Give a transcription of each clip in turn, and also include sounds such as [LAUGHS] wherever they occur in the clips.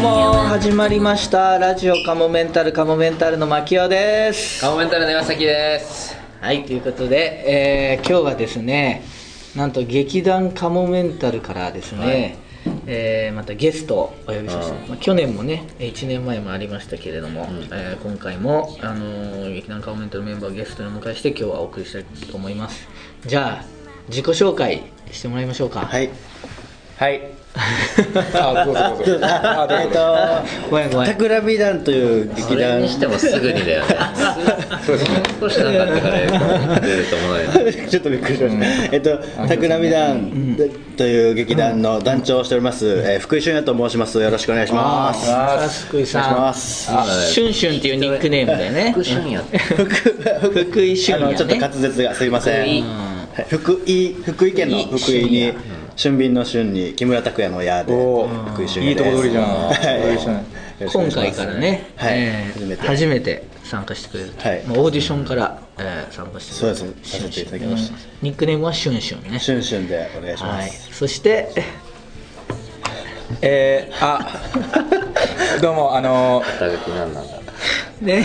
うも始まりました。ラジオカモメンタルカモメンタルの牧雄です。カモメンタルの岩崎です。はいということで、えー今日はですねなんと劇団カモメンタルからですね、えーまたゲストをお呼びさせて、うん。まあ、去年もね1年前もありましたけれども、ん。えー今回も、あのー劇団カモメンタルメンバーをゲストにお迎えして今日はお送りしたいと思います。じゃあ自己紹介してもらいましょうか。はい。はい。あ、どうぞどうぞ。あ、どうえっぞ。と、ごめんごめん桜美団というそ劇団れに。してもすぐにだよねそうですね。少しなかったから出ると思うよちょっとびっくりしました。えっと、桜美団という劇団の団長をしております、えー福井俊也と申します。よろしくお願いします。あ福井さん願いします。あシュンシュンっていうニックネームだよね福春やって福井俊あの、也ねちょっと滑舌がすいません。福井はい福井、福井県の福井に、春便の春に木村拓哉の矢でお、福井俊いい也です。とこ取りじゃん。今回からね、はい。えー初めて。初めて参加してくれる、はい。まあ、オーディションから、えー参加してくれる。そうです。させていただきました。うん。ニックネームはシュンシュンね。シュンシュンでお願いしまはい。す。そしてえー、あ、[LAUGHS] どうも、あの、肩書き何なんだ。ね、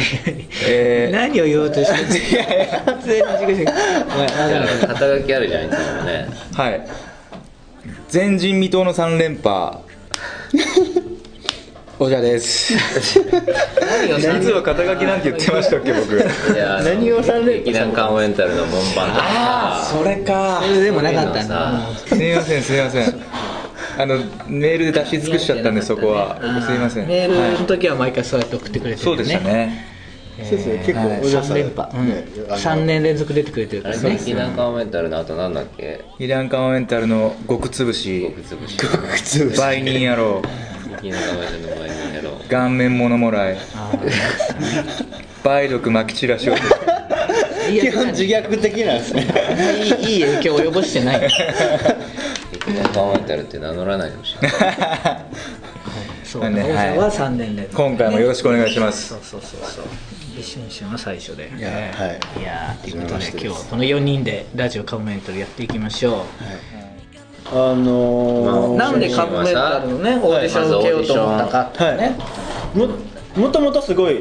え。ー。何を言おうとしてるいやいや。普通に自肩書きあるじゃんいつもね。はい。前人未到の三連覇。おじゃです。い何をつは肩書きなんて言ってましたっけ、僕。何をされる劇団カモメンタルの門番だああ、それかそ。れでもなかったんそうだいうのすみません、すみません。あの、メールで出し尽くしちゃったんで、そこは。すみません。メールはいの時は毎回そうやって送ってくれてそうでしたね。そうですね、結構はい。おじゃさん。3連覇、うん。ねあの3年連続出てくれてるから。ね。劇団カモメンタルの後なんだっけ？イランカモメンタルの極つぶし。極、つぶし。売人野郎、劇団カモメンタルの前にやろう。顔面物もらい、あ梅毒まき散らしを。ーいや基本自虐的なんですね。いいいい影響を及ぼしてない。劇団カモメンタルって名乗らないでほしい。そうなんで王さんは3年連。続今回もよろしくお願いします。そうそうそうそう。でシュンシは最初で。いやえーはい。いやーということで今日はこの4人でラジオカモメンタルやっていきましょあのう、ー、なんでカモメンタルのねオーディションを受けようと思ったかっていうね、ももともとすごい。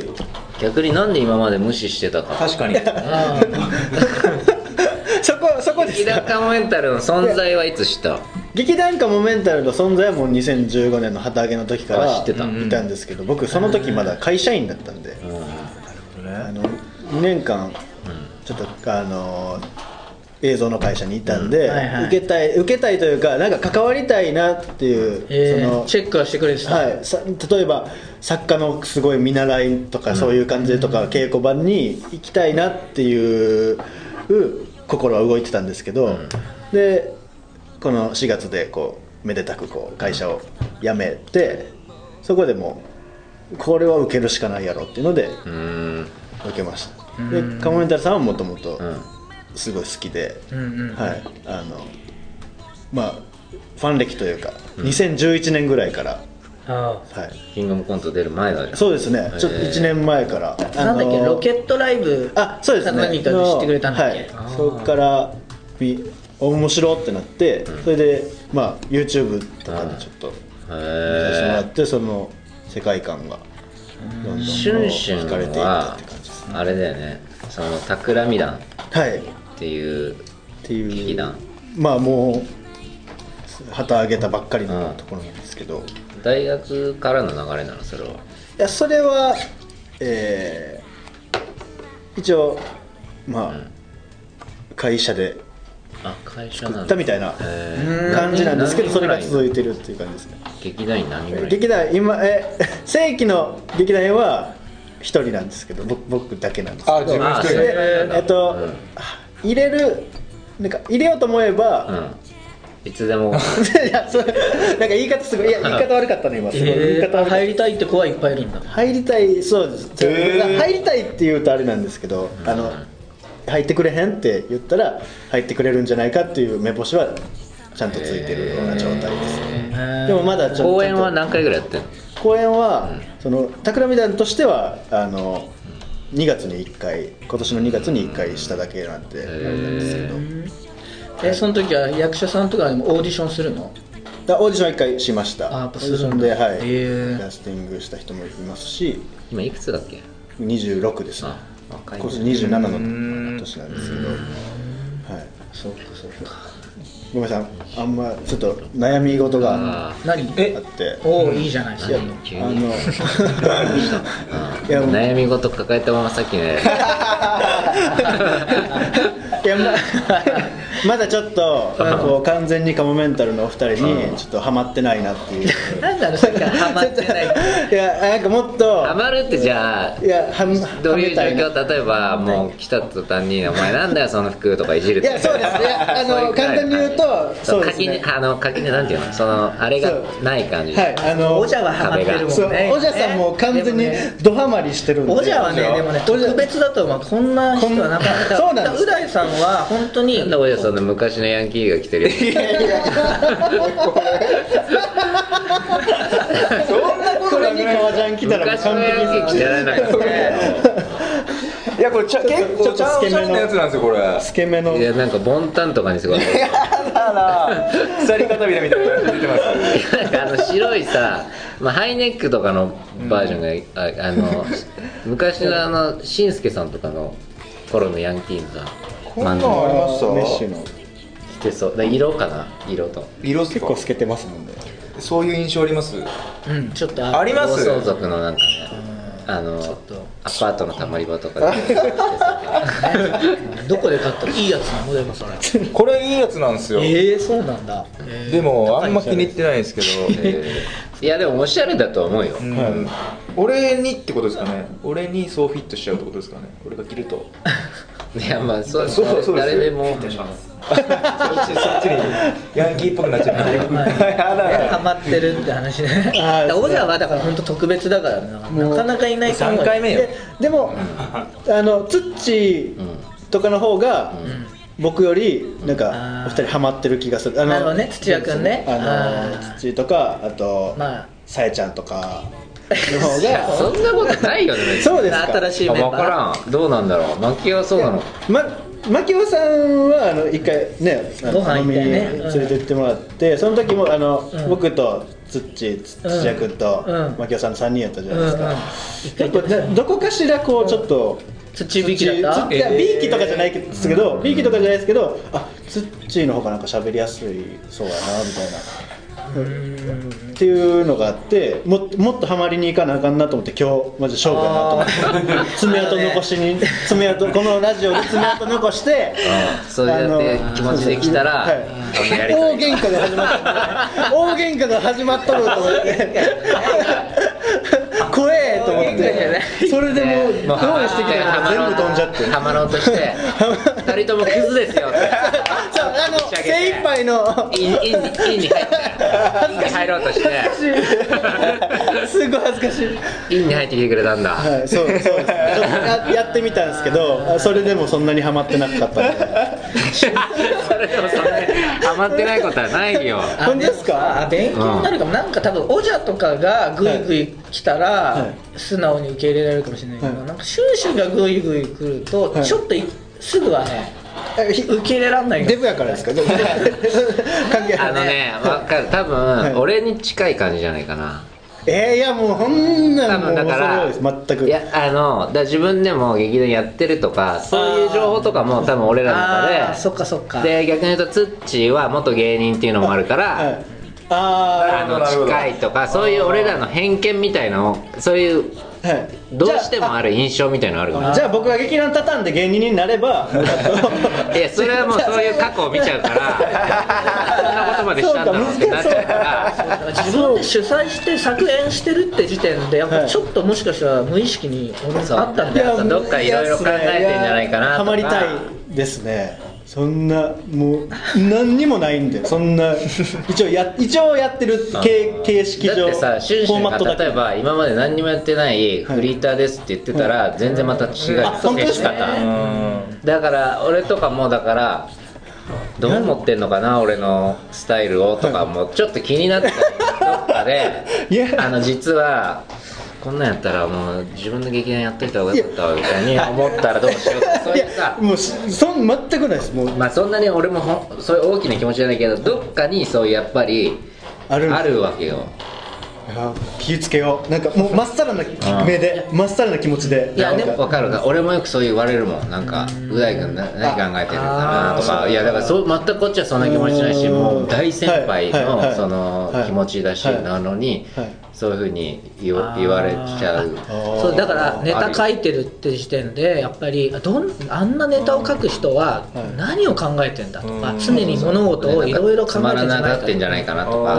逆になんで今まで無視してたか。確かに。[LAUGHS] そこそこです。劇団カモメンタルの存在はいつ知った？劇団カモメンタルの存在はもう2015年の旗揚げの時からあ知ってた。いたんですけど僕その時まだ会社員だったんで、あの2年間ちょっとあの映像の会社にいたんで、うん。はいはい。受けたい受けたいというかなんか関わりたいなっていう、えーそのチェックはしてくれてた、はい、さ例えば作家のすごい見習いとかそういう感じでとか、稽古場に行きたいなっていう心は動いてたんですけど、でこの4月でこうめでたくこう会社を辞めてそこでもうこれは受けるしかないやろっていうので受けましたでカモメンタルさんはもともとうん。すごい好きで、うんうんはい。あのまあファン歴というか、2011年ぐらいからあはい。キングオブコント出る前だそうですね、ちょっと1年前から、ーなんだっけロケットライブ。あそうですね。何かで知ってくれたんだっけ、はい。そこからみ面白ってなって、それでまあ YouTube とかでちょっと見させてもらへって、その世界観がどんどん惹かれていったって感じあれだよね。その企み団っはい。ていうっていう劇団。まあもう旗揚げたばっかりのところなんですけど、い大学からの流れなのそれは。やそれはえー一応まあ、会社であ会社作なんだ。ったみたいなへ感じなんですけどそれが続いいてるっていう感じですね。劇団員何人ぐらい？劇団今え [LAUGHS] 正規の劇団員は一人なんですけど僕僕だけなんですけど。あ自分一人。でえっと、うん。入れるなんか入れようと思えば、うん。いつでも。[LAUGHS] いやそれなんか言い方すごいいや言い方悪かったね今すごい。言いえー、方悪かった。入りたいって子はいっぱいいるんだ。入りたいそうです、へー。入りたいって言うとあれなんですけど、あの入ってくれへんって言ったら入ってくれるんじゃないかっていう目星はちゃんとついてるような状態です、へー。でもまだちょっと。公演は何回ぐらいやってんの？公演は、その企み団としてはあの2月に1回今年の2月に1回しただけなんであれなんですけど。えその時は役者さんとかにもオーディションするの？だオーディションは一回しました。あやっぱするんだ。ではい、キャスティングした人もいますし。今いくつだっけ？26ですね。今年27の年なんですけど。はい。そうかそうかごめんなさい。あんまちょっと悩み事がああ何っておおい。い。じゃない。ですか急あのに悩み事抱えたままさっきねい。やままだちょっとこう完全にカモメンタルのお二人にちょっとハマってないなっていう。なんだろうさっきからハマってない。[LAUGHS] いやなんかもっとハマるってじゃあいやはどういう状況？例えばもう来た途端に「お前なんだよその服」とかいじるいやそうです。いやあの簡単に言うとそうですね。垣根あの垣根なんていうの？そのあれがない感じ。はいあのおじゃはハマってるもんね。そうおじゃさんも完全にドハマりしてるんで。おじゃはねでもね特別だと思う。こんな人はなかなか。そうなんです。う大さんは本当になんだおじゃそんな昔のヤンキーが来てるよ。これに革ジャン来たら昔のヤンキー来てられないですねいやこれちゃ結構ちゃんちゃんのやつなんですよこれ。つけ目の。いやなんかボンタンとかにすごい。鎖片びらみたいなやつ出てます。なんかあの白いさ、まあ、ハイネックとかのバージョンが、ああの昔のあのしんすけさんとかの頃のヤンキーのさ漫才ありました？メッシュの。してそうだ色かな？色と。色結構透けてますもんね。そういう印象あります？うんちょっとあります？暴走族のなんかねあのアパートのたまり場とかで。[LAUGHS] どこで買った？らいいやつなのでもそれ。これいいやつなんですよ。ええそうなんだ。えー。でもあんま気に入ってないですけど。えー。いやでもおしゃれだと思うよ、うん。俺にってことですかね。俺にそうフィットしちゃうってことですかね。俺が着るといやまあそうそうそう誰でも。そっちそっちにヤンキーっぽくなっちゃうハマってるって話ね。あーオジャはだから本当特別だからななかなかいないと思う3回目よ。ででもあのツッチーとかの方が僕よりなんかお二人ハマってる気がする。あなるほどね。土屋君ね。あのあー。ツッチーとかあとまあ。さえちゃんとかの方いやそがんなことないよね別に。そうですか。新しいメンバー。あ分からん。どうなんだろう。牧雄そうなの？ま牧雄さんはあの一回ねあのご飯行飲みにったよね連れて行ってもらってその時もあの、うん。僕とツッチー土屋君とうん。牧雄さんの3人やったじゃうんないですか、うん一回これなどこかしらこうちょっと土引きだった？土いやビーキとかじゃないですけど、ビーキとかじゃないですけどあツッチーの方がなんか喋りやすいそうやなみたいな [LAUGHS] っていうのがあってももっとハマりに行かなあかんなと思って今日マジ勝負やなと思って。[LAUGHS] 爪痕残しに [LAUGHS] 爪痕このラジオで爪痕残してうんそうやって気持ちで来たら大り喧嘩が始まった。大喧嘩が始まっとると思って。怖えと思って。それでもう用意まあしてきたから全部飛んじゃって。はまろうとして。二人ともクズですよ精一杯の。インインにインに入ってインに入ろうとしてすごい恥ずかしい。インに入ってきてくれたんだ。はい、そうそうです。ちょっとややってみたんですけど、あそれでもそんなにハマってなかった。それでもそんなにハマってないことはないよ。あ本当ですか？勉強になるかも、なんか多分オジャとかがグイグイ来たら、は素直に受け入れられるかもしれないけど、はい。なんかシュンシュンがグイグイ来ると、はい。ちょっといすぐはね受け入れられないデブやからですか？でも [LAUGHS] 関係ない。あのねわかる。多い。分俺に近い感じじゃないかな。えー、いやもうこんな多んもう分だから全く。いやあのだ自分でも劇団やってるとかそういう情報とかも多分俺らの中そっかそっか。でで逆に言うとツッチーは元芸人っていうのもあるから、はい。ああの近いとかそういう俺らの偏見みたいのをそういうあ、はい。どうしてもある印象みたいのあるからじゃあ僕が劇団畳んで芸人になれば [LAUGHS] いやそれはもうそういう過去を見ちゃうからそんなことまでしたんだろうってなっちゃうから。自分で主催して作演してるって時点でやっぱはい。ちょっともしかしたら無意識にあったんだよどっかいろいろ考えてんじゃないかなとか。ハマりたいですねそんなもう何にもないんで [LAUGHS] そんな一応や一応やってる形 [LAUGHS] 形式上だってさシュ例えば今まで何にもやってないフリーターですって言ってたら全然また違う接し方。だから俺とかもだからどう思ってんのかな俺のスタイルをとかもちょっと気になったりどっかで [LAUGHS] あの実はこんなんやったらもう自分の劇団やっといた方がよかったわみたいに思ったらどうしようとかそういいうさやもうしそん全くないです。もうまあそんなに俺もほんそういう大きな気持ちじゃないけどどっかにそういうやっぱりあるあるわけよ。いや気ぃつけよう。なんかもうまっさらな目でまっさらな気持ちで。いやでもわかるか俺もよくそう言われるもん。なんかう大君な何考えてるかなとか。いやだからそう全くこっちはそんな気持ちないしうんもう大先輩はいはいはいのそのはい気持ちだしはいなのにはいそういうふうに言わ言われちゃう。そうだからネタ書いてるって時点でやっぱりどんあんなネタを書く人ははい何を考えてんだとかうん。常に物事をいろいろ考えてんじゃないかってんじゃないかなとか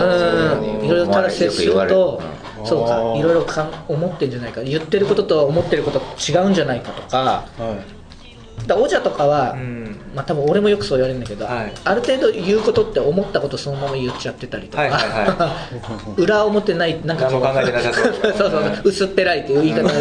いろいろただ接するとうんそうかいろいろかん思ってんじゃないか言ってることと思ってること違うんじゃないかとかはいだからおじゃとかは、うん。まあ多分俺もよくそう言われるんだけど、はい。ある程度言うことって思ったことそのまま言っちゃってたりとか、はいはいは [LAUGHS] 裏表ないなんか何も考えてなさそうそうそうそう。薄っぺらいっていう言い方で。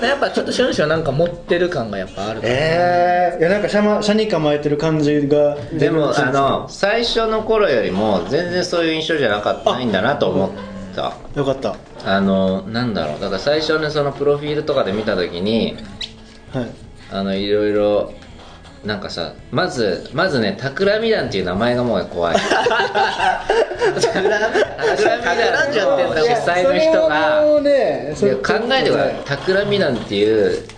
[LAUGHS] やっぱちょっとシュンシュンはなんか持ってる感がやっぱあるからえー、いやなんか車間車に構えてる感じがでもあの最初の頃よりも全然そういう印象じゃなかったないんだなと思った。よかった。あのなんだろう。だから最初のそのプロフィールとかで見た時にはいあのいろいろなんかさまずまずね企み団っていう名前がもう怖い。企み団企んじゃってんだの主催の人がもうねそれいや考えてください企み団っていう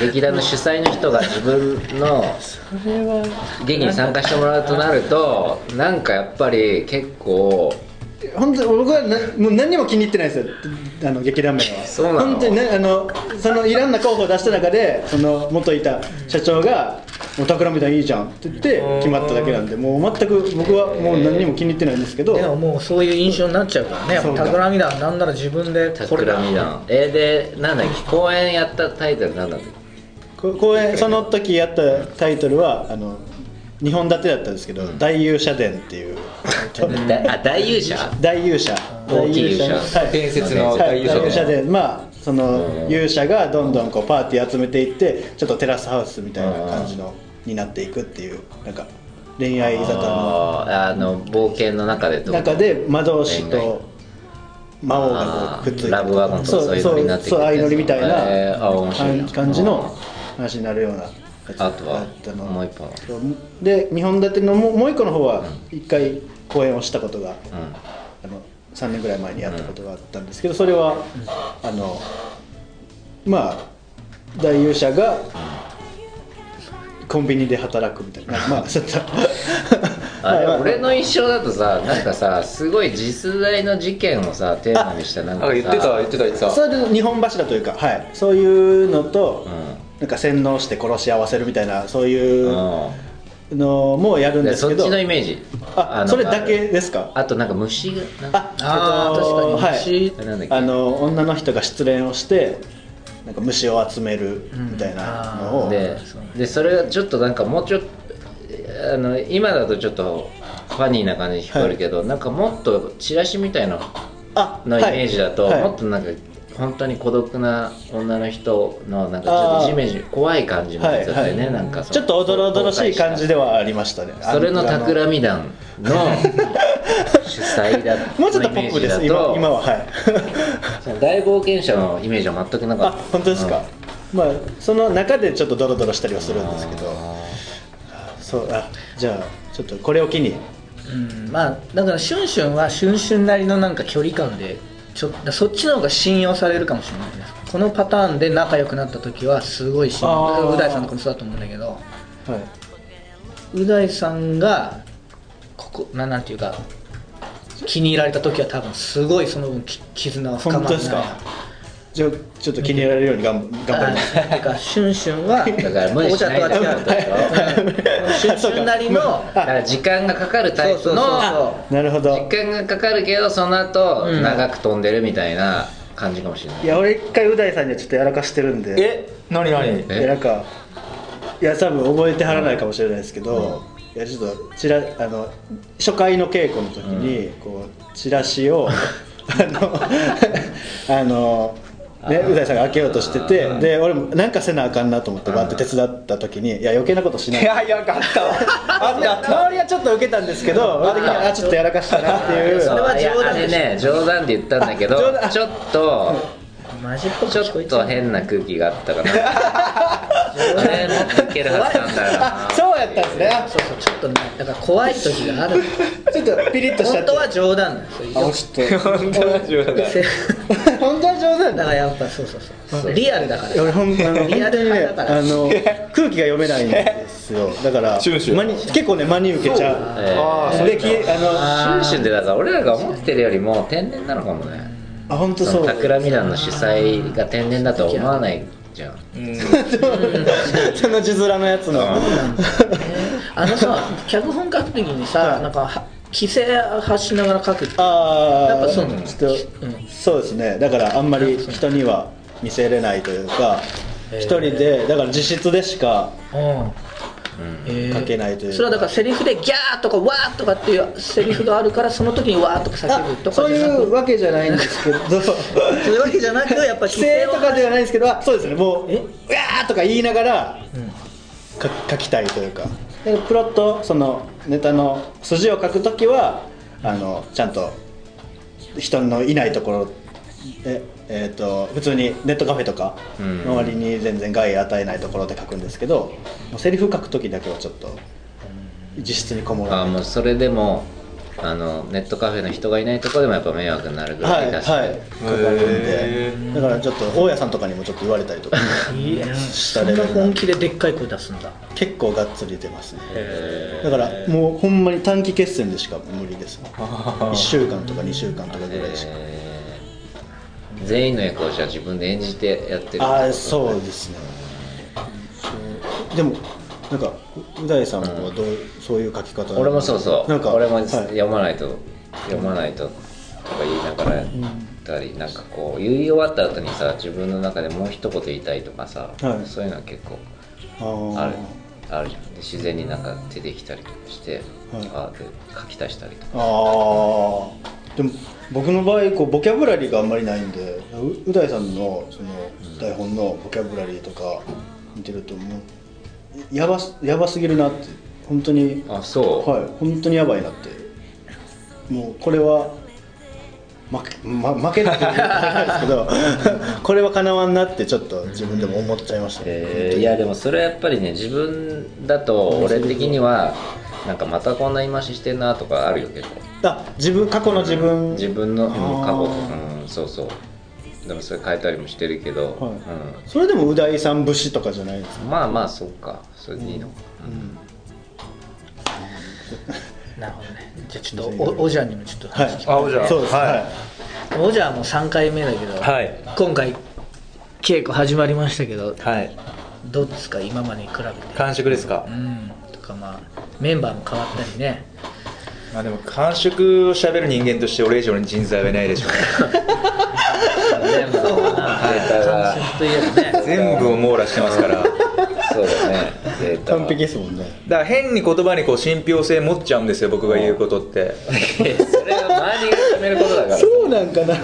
劇団の主催の人が自分のそれは。劇に参加してもらうとなるとなんかやっぱり結構本当に僕はなもう何にも気に入ってないですよ。あの劇団名は。そうなの？本当にねあのそのいろんな候補を出した中でその元いた社長が「もう企みだいいじゃん」って言って決まっただけなんでもう全く僕はもう何にも気に入ってないんですけど。でももうそういう印象になっちゃうからね。やっぱそうか企み団なんなら自分でこれ。だ企み団えでなんだっけ？公演やったタイトルなんだっけ？こ公演その時やったタイトルはあの2本立てだったんですけど「大勇者伝」っていう。だあ [LAUGHS] 大勇者？大勇者。大勇者。はい。伝説のはい、大大勇者勇者でまあそのうん。勇者がどんどんこうパーティー集めていってちょっとテラスハウスみたいな感じのになっていくっていうなんか恋愛沙汰の。あの冒険の中で中で魔導士恋愛。と魔王がこうくっついてラブワゴンとかそうそういうのになってくるそう相乗りみたいな感感じの話になるようなあとはだったのもう一本。で2本立てのもう一個の方は一回公演をしたことがうん。あの3年ぐらい前にやったことがあったんですけどそれはあのまあ大勇者がコンビニで働くみたいな。[LAUGHS] まあちょっと俺の印象だとさなんかさすごい実在の事件をさテーマにしたなんかさ。あ言ってた言ってた言ってた。それで日本柱というか、はい、そういうのと、うなんか洗脳して殺し合わせるみたいなそういんうのもやるんでそっですけどちのイメージ。のあそれだけですか？あとなんか虫がああー確かにはい。虫あの女の人が失恋をしてなんか虫を集めるみたいなのを、ででそれがちょっとなんかもうちょっとあの今だとちょっとファニーな感じに聞こえるけど、なんかもっとチラシみたいなあのイメージだと、はい。もっとなんか本当に孤独な女の人のなんかちょっとジメジメ怖い感じのやつだったよね、はいはいなんかちょっとおどろおどろしい感じではありましたねそれの企み団の主催だもうちょっとポップです今今ははい。大冒険者のイメージは全くなかあった。本当ですか、まあその中でちょっとドロドロしたりはするんですけど。そうあじゃあちょっとこれを機に。うん。まあだからシュンシュンはシュンシュンなりのなんか距離感でちょそっちの方が信用されるかもしれないです。このパターンで仲良くなった時はすごい信用。う大さんとかもそうだと思うんだけどはい、う大さんがここななんていうか気に入られた時は多分すごいその分き絆は深まる本当ですか？じゃあちょっと気に入られるように頑頑張ります。てかシュンシュンはだから無理しないでお茶とは違ううんシュンシュンなりの [LAUGHS] だから時間がかかるタイプのなるほど。時間がかかるけどその後うん。長く飛んでるみたいな感じかもしれない。いや俺一回う大さんにはちょっとやらかしてるんで。え？何何？え？いやなんかいや多分覚えてはらないかもしれないですけど、いやちょっとチラあの初回の稽古の時に、こうチラシを [LAUGHS] あのあのね、う大さんが開けようとしてて、で俺もなんかせなあかんなと思ってバーって手伝った時にいや余計なことしない。いやいやあったわ。あ周りはちょっと受けたんですけど俺的にはあちょっとやらかしたなっていう。それは冗談いやあれね冗談で言ったんだけどあ [LAUGHS] 冗談。ちょっとマジっぽくちょっと変な空気があったかな。[LAUGHS] あれもっといけるはずなんだよな。あ [LAUGHS] そうやったんですね。そうそうちょっとねだから怖い時がある。ちょっとピリッとしちゃって。本当は冗談だよそういう。あちょっと本当は冗談。せ本当はだだからやっぱそうそうそう。リアルだから。俺ほんあのリアル本当にね派だからあの [LAUGHS] 空気が読めないんですよ。だからシュンシュン。真に結構ね真に受けちゃう。えーあーできあのシュンシュンってだから俺らが思ってるよりも天然なのかもね。あ本当そう。企み団の主催が天然だとは思わないじゃん。うん。[LAUGHS] その字面のやつのあのさ脚本書く時にさ、はいなんかは規制発しながら書くってああやっぱそうちょっと、うん。そうですね。だからあんまり人には見せれないというか一人でだから自室でしか書けないというか。それはだからセリフでギャーとかワーとかっていうセリフがあるからその時にワーとか叫ぶとかそういうわけじゃないんですけど。[LAUGHS] そういうわけじゃなくやっぱ規制とかではないんですけどあそうですね。もう「え？うわー!」とか言いながらか書きたいというかでプロットそのネタの筋を書くときはあのちゃんと人のいないところで、えー、と普通にネットカフェとかうん。周りに全然害与えないところで書くんですけどもうセリフ書くときだけはちょっと自室にこもらないあもうそれでもあのネットカフェの人がいないところでもやっぱ迷惑になるぐらはいい出して、はい書かれるんへで。だからちょっと大家さんとかにもちょっと言われたりとかいやしたそんな本気ででっかい声出すんだ。結構がっつり出ますね。だからもうほんまに短期決戦でしか無理です1週間とか2週間とかぐらいしか、えー。全員の役をじゃあ自分で演じてやってるああそうですね。でもなんかうう大さんはどう、そういう書き方？俺もそうそう。なんか俺もはい。読まないと、読まないととか言いながらやったり、なんかこう言い終わった後にさ自分の中でもう一言言いたいとかさ、はい。そういうのは結構あるあるじゃん。で自然になんか出てきたりとかして、はい。あで書き足したりとか。あー。でも僕の場合こうボキャブラリーがあんまりないんでうう大さんのその台本のボキャブラリーとか見てるともうやばすやばすぎるなって。本当に。あそう、はい。本当にやばいなって。もうこれは負け,、ま、負けって言うとないですけど [LAUGHS] これはかなわんなってちょっと自分でも思っちゃいました、えー。いやでもそれはやっぱりね自分だと俺的にはなんかまたこんな言い回ししてんなとかあるよ結構。あ自分過去の自分。自分の、うん、過去うんそうそうでもそれ変えたりもしてるけど、はい。それでもう大さん節とかじゃないですか？うん、まあまあそうか。それでいいの。か、なるほどね。じゃあちょっとおおじゃんにもちょっとはい。話聞きあおじゃん。そうです。はい。はおじゃんもう3回目だけど、はい。今回稽古始まりましたけどはい。どうですか？今までに比べて。完食ですか？うん。とかまあメンバーも変わったりねまあでも完食を喋る人間として俺以上に人材はいないでしょうね。全部のデータが感触といえばね。全部を網羅してますから。そうだね。データは。完璧ですもんね。だから変に言葉にこう信憑性持っちゃうんですよ僕が言うことって。それは周りが決めることだから。そうなんかな。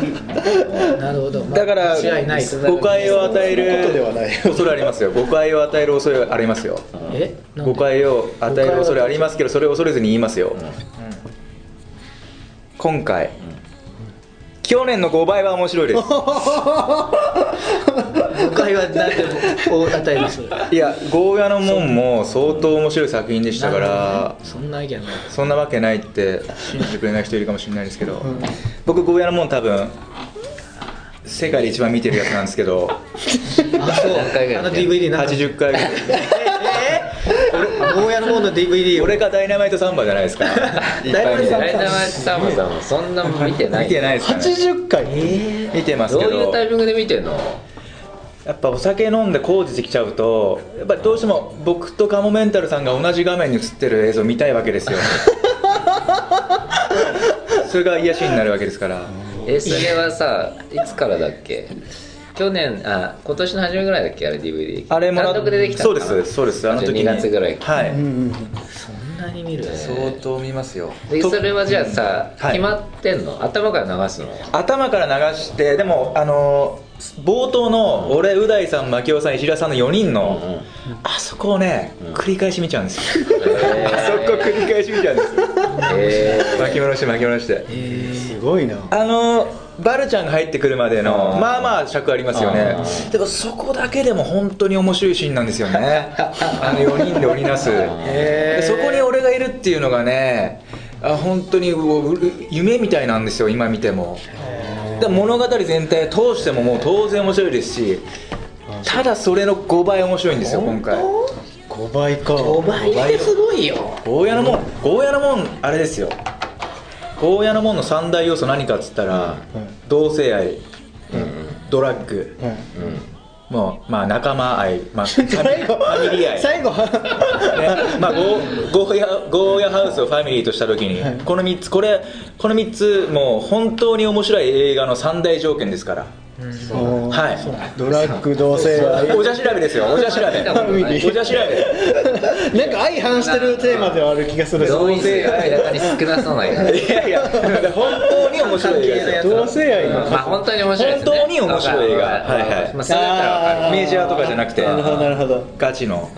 なるほど、まあだから間違いない誤解を与えそんなことではるない恐れありますよ。誤解を与える恐れありますよ。え？なんで？誤解を与える恐れありますけどそれを恐れずに言いますよ、今回、去年の5倍は面白いです。誤解は何でも与えます。いやゴーヤの門も相当面白い作品でしたからそんな意見ない。そんなわけないって信じてくれない人いるかもしれないですけど、僕ゴーヤの門多分世界で一番見てるやつなんですけどあそう。あの DVD なんか。80回ぐらいゴーヤの方の DVD を。俺がダイナマイトサンバじゃないですか。ダイナマイトサンバダイナマイトサンバさんもそんな見てない。見てないです。かね80回見てますけど。どういうタイミングで見てんの？やっぱお酒飲んで工事できちゃうとやっぱりどうしても僕とカモメンタルさんが同じ画面に映ってる映像を見たいわけですよ。[LAUGHS] それが癒しになるわけですから。えそれはさいつからだっけ？去年あ今年の初めぐらいだっけ？あれ DVD あれも単独でできたそうですそうです。あの時に。2月ぐらいはい、うんうんそんなに見る？相当見ますよ。でそれはじゃあさ、はい。決まってんの？頭から流すの頭から流してでもあのー冒頭の俺う大さん牧雄さん石田さんの4人の、うんうん。あそこをね、うん。繰り返し見ちゃうんですよ、へー。あそこ繰り返し見ちゃうんですよ。へ巻き戻して巻き戻して。えすごいな。あのバルちゃんが入ってくるまでのまあまあ尺ありますよね。でもそこだけでも本当に面白いシーンなんですよね。[LAUGHS] あの4人で織りなす。そこに俺がいるっていうのがねあ本当に夢みたいなんですよ今見ても。で物語全体通してももう当然面白いですしただそれの5倍面白いんですよ今回。5倍か。5倍ってすごいよ。ゴーヤの門ゴーヤの門あれですよゴーヤの門の三大要素何かっつったら、同性愛、ドラッグ、もうまあ仲間愛、まあ、[LAUGHS] ファミリー愛。最後ね。まあ、ゴーゴーヤゴーヤハウスをファミリーとした時に、この3つこれこの3つもう本当に面白い映画の三大条件ですからはい。ドラッグ同性愛。おじゃ調べですよ。おじゃ調べ。おじゃ調べ。[LAUGHS] なんか相反してるテーマではある気がする。同意性が明らかに少なそうな映画いやいや本当に面白い映画同性愛のまあ本当に面白い本当に面白い映画。はいはい。まあそれだったらわかる。メジャーとかじゃなくてなるほどなるほど。ガチの、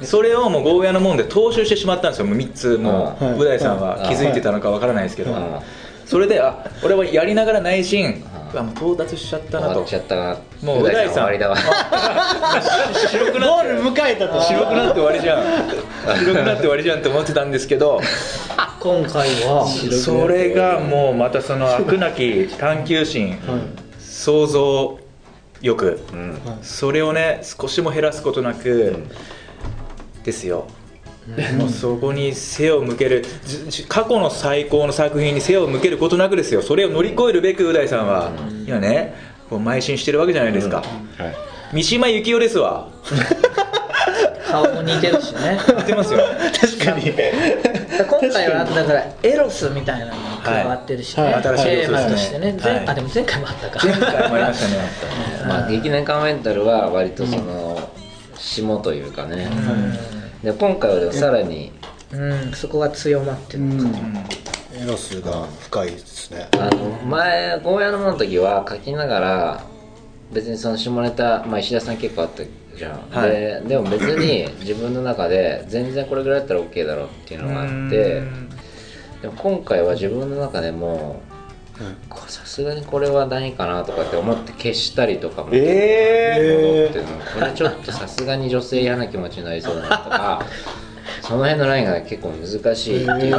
うん。それをもうゴーヤのもんで踏襲してしまったんですよ。もう3つもう、うん。う大さんは気づいてたのかわからないですけど、うん。それであ俺はやりながら内心、うわもう到達しちゃったなと。終わっちゃったなもうう大さん終わりだわ。白くなってゴール迎えたと白くなって終わりじゃん。[LAUGHS] 白くなって終わりじゃんって思ってたんですけど。今回は。それがもうまたその飽くなき探求心、想像欲、うん。それをね少しも減らすことなく、ですよ、もうそこに背を向ける。過去の最高の作品に背を向けることなくですよ。それを乗り越えるべくう大さんは、今ねこう邁進してるわけじゃないですか、はい。三島由紀夫ですわ。顔も似てるしね。似てますよ。確かに。今回はだからエロスみたいなのが加わってるしね、はい。はい。新しいテーマ要素ですね。としてね、はい。前あでも前回もあったか。前回もありましたね。[LAUGHS] まあ劇団カモメンタルは割とその下というかねで今回はでもさらにうんそこが強まってるのか。エロスが深いですね。あの前ゴーヤの門の時は書きながら別にその下ネタ、まあ、石田さん結構あったじゃん、はい。ででも別に自分の中で全然これぐらいだったら OK だろうっていうのがあってでも今回は自分の中でもこさすがにこれは何かなとかって思って消したりとかもえ思ってるの。これちょっとさすがに女性嫌な気持ちになりそうだなとか [LAUGHS] その辺のラインが結構難しいっていう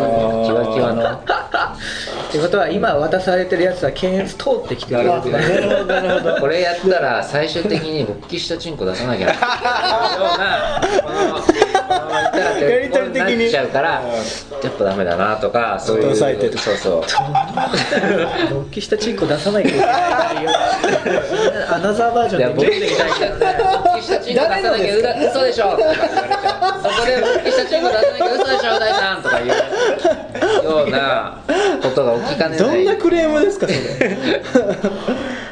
キワキワの。ってことは今渡されてるやつは検閲通ってきてる [LAUGHS] なるほどね。なるほどなるほど。これやったら最終的に勃起したチンコ出さなきゃな。ようなこのこのままいったらやりとり的になっちゃうからやっぱダメだなとかそういう抑えてる。そうそう。勃起したチンコ出さなきゃいけないよ [LAUGHS] アナザーバージョンで出てきたいけどね勃起したチンコ出さなきゃうだ嘘でしょとか言われちゃうそこで勃起したチンコ出さなきゃ嘘でしょ大さんとかいうようなことが起きかねない。どんなクレームですかそれ [LAUGHS]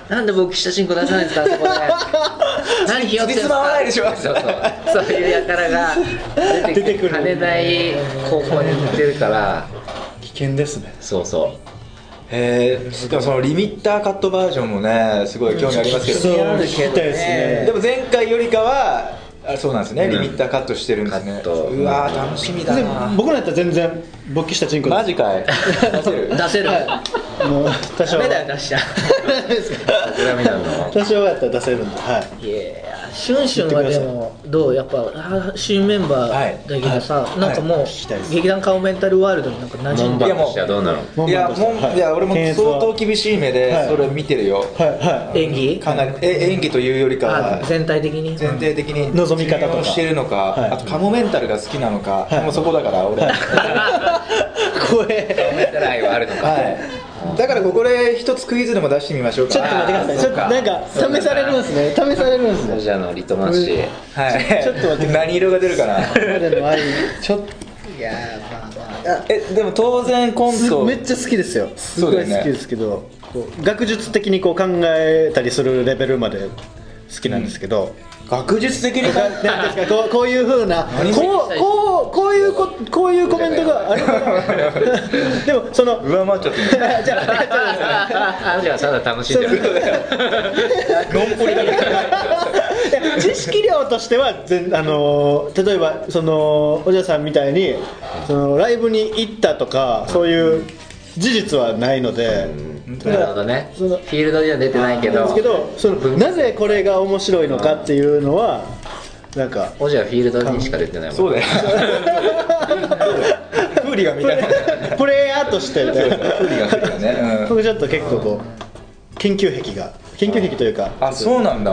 なんで勃起したチンコ出さないんですかそこで。[LAUGHS] 何ひよってんすつまわないでしょそうそうそういう輩が出てくる。かねない高校に行ってるから。危険ですね。そうそう。へえでもそのリミッターカットバージョンもねすごい興味ありますけどそう聞きたいですね。でも前回よりかはあそうなんですね、リミッターカットしてるんですね。カット。うわー楽しみだでな僕らやったら全然勃起したチンコマジかい。[LAUGHS] 出せる。出せるもう多少ダメだよ出しちゃ。多少やったら出せるんではい。いやシュンシュンはでもどうやっぱあ新メンバーだけどさ、はい。なんかもう、はい。劇団カオメンタルワールドになんか馴染んで門番としてはどうなのいやもいい、や俺も相当厳しい目ではい。それ見てるよ、はいは演技？かなり。え演技というよりかは。あ全体的に？全体的に望み方としてるのか、はい。あとカモメンタルが好きなのか、はい。もうそこだから俺、[LAUGHS] い声メンタル愛はあるのか。はい。だからここで一つクイズでも出してみましょうか。ちょっと待ってください。ちょっとなんか試されるんですね。試されるんですね。じゃあのリトマス紙はい。ちょっと待って何色が出るかな？ちょっいやまあまあ。えでも当然コント。とめっちゃ好きですよ。すごい好きですけど、学術的にこう考えたりするレベルまで好きなんですけど、学術的にですか？[LAUGHS] こうこういうふうなこ何うこうこういうここういうコメントがある [LAUGHS] でもその上回っちゃってる。[LAUGHS] じゃあじゃただ楽しんでる。ロンポリだけ知識量としては全あのー例えばそのおじゃさんみたいにそのライブに行ったとかそういう事実はないので、なるほどね。そのフィールドには出てないけど。ですけどそのなぜこれが面白いのかっていうのはなんかオジはフィールドにしか出てないもんそうだよ。[LAUGHS] フーリガンみたい。なプレイヤーとしてみたいな。フーリガンみたいなね、うん。僕ちょっと結構こう研究癖が研究癖というか。あそうなんだ、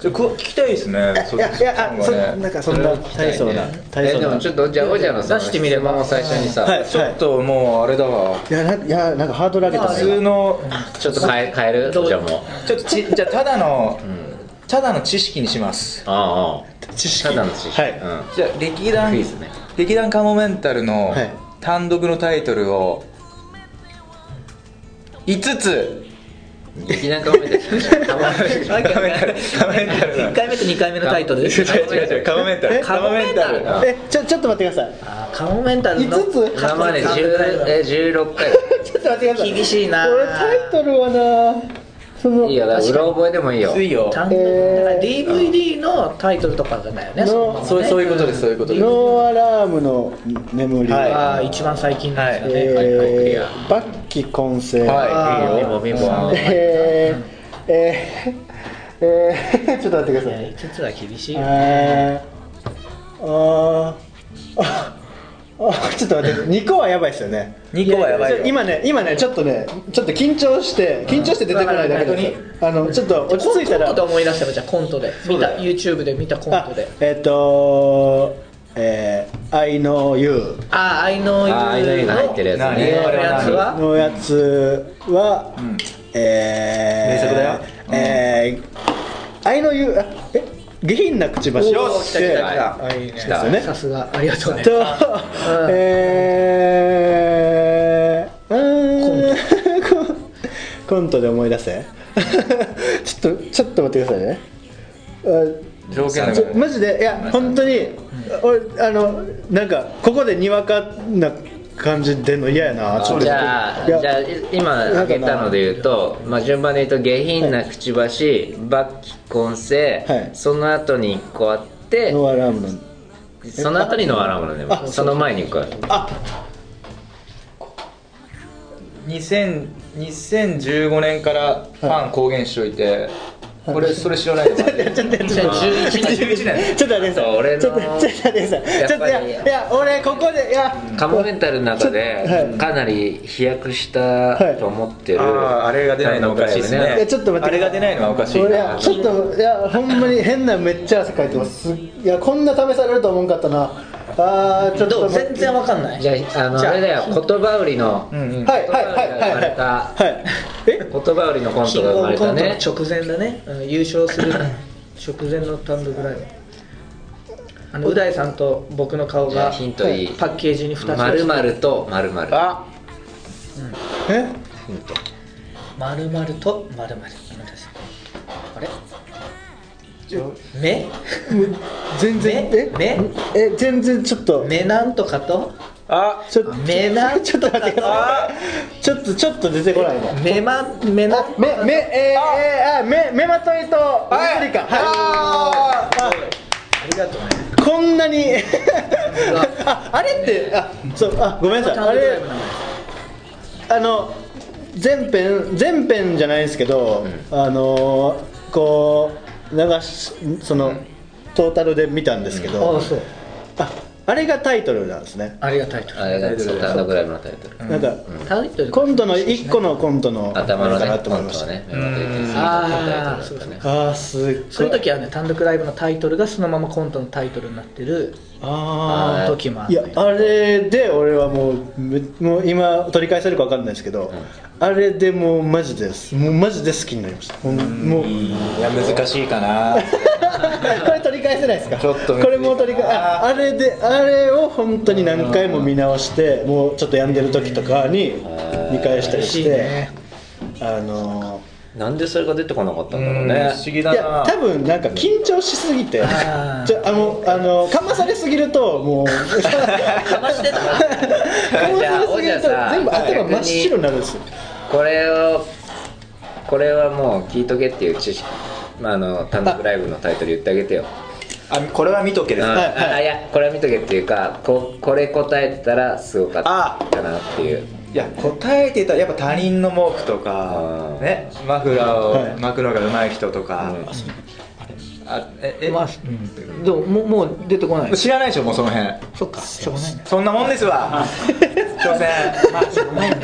じゃあこ聞きたいですね。いやいやあそなんかそんな大層な大え層な。でもちょっとじゃあオジャのさ出してみれば。最初にさ、はいちょっともうあれだわ。いやないやなんかハードル上げた普ね通のちょっと変え変える？じゃあもう。ちょっとちじゃあただの、ただの知識にします。ああ知識。ただの知識、はい。うん。じゃあ劇団劇団カモメンタルのはい。単独のタイトルを5つ劇団カモメンタルカモメンタルカモメンタル1回目と2回目のタイトル違う違う違うカモメンタル。えカモメンタル。あえちょちょっと待ってください。カモメンタルの五つ？今まで10え16回。[LAUGHS] ちょっと待ってください。厳しいな俺タイトルはなそのいいよだからうろ覚えでもいいよ。いいよ。単独えー。DVD のタイトルとかじゃないよね。ののままねそうそういうことですそういうことです。ノーアラームの眠り、はい。ああ一番最近のやつだね、えーはいはいクリア。抜旗根性、はい。いいよビボビボえー、えー、えー、ちょっと待ってください。5つは厳しいよえー、あーああちょっと待って2個はやばいですよね。2個はやばいよ。今ね今ねちょっとねちょっと緊張して緊張して出てこないだけでうんあのちょっと落ち着いたら。コントで思い出したらじゃあコントで。見た YouTube で見たコンあトで。えっ、とえー、I know you ああ I know you ああ I know you が入ってるやつ何ね。のやつはのやつは、ん。えー、名作だよ。えー、I know you あえ下品なくちばしよし来た来たねですよね。さすがありがとうね。と、えー、うーんコント。で思い出せ？[LAUGHS] ちょっとちょっと待ってくださいね。あ条件マジで？いや本当に俺あのなんかここでにわかな感じ出んの嫌やなちょっとじゃあいやじゃあ今挙げたので言うと、まあ、順番で言うと下品なくちばし、抜旗根性、はい。その後に1個あってノーアラームのその後にノアラームのねあその前に1個あるあ2000 2015年からファン公言しといて、これそれ知らないのちょっと待って2011年11年ちょっと待ってちょっとちょっと待ってちょっといやいや俺ここでいやカモメンタルの中はでい。かなり飛躍したと思ってる、あああれが出ないのはおかしいですね。いやちょっと待って。あれが出ないのはおかしいちょっといやほんまに変なめっちゃ汗かいてます。いやこんな試されると思うんかったなあーちょっと全然わかんない。じゃああのじゃあ。あれだよ。言葉売りの、うんうん。はいはいはいはい。生まれはい。言葉売りのコントが生まグオブコントのれたね直前だね、うん優勝する [LAUGHS] 直前の単独ライブ。あのう大さんと僕の顔がヒントいい。パッケージに2つ。まるまるとまるまる。あ。え？ヒント。まるまるとまるまる。あれ？目？全然え？目？え全然ちょっと。目なんとかと？あ。ちょっと。目なんちょっと待って。ちょっとちょっと出てこないね目ま目な？目目えー、えー、あ目目まといとレプリカはいああありがとうねこんなに。ああれってあそうあごめんなさい。あれあの全編全編じゃないですけど、あのこう流しその、トータルで見たんですけど、ああそう。ああれがタイトルなんですね、ありがたいとあれがそう単独ライブのタイトル。なんかタイトル。コントの一個のコントの頭のねあれかなとコ思いましたントはねあーたタイトルだったねああすっごい。そういう時はね単独ライブのタイトルがそのままコントのタイトルになってるあ時もあいやあれで俺はもうめもう今取り返せるか分かんないですけど、あれでもうマジです。もうマジで好きになりましたほんもう。いや難しいかな。[LAUGHS] これ取り返せないですか？ちょっとこれもう取り返ああれであれを本当に何回も見直してもうちょっと病んでる時とかに見返したり嬉しして、あのなんでそれが出てこなかったんだろううんね不思議いだな。や多分なんか緊張しすぎてあー。ちょあのあのかまされすぎるともう [LAUGHS] かかましてたまされすぎるとじゃあ全部頭真っ白になるんですよ。これをこれはもう聞いとけっていう知識まああの単独ライブのタイトル言ってあげてよ。あこれは見とけですうん。かはいはい。あいやこれは見とけっていうかここれ答えてたらすごかったかなっていういや答えてたらやっぱ他人の毛布とかねマフラはい。ーを巻くのが上手い人とか、うん。あええ、まあ、うん、でももうもう出てこない。知らないでしょもうその辺。そっかしょうがない。ねそんなもんですわ。[LAUGHS] 挑戦。まあしょうがないね。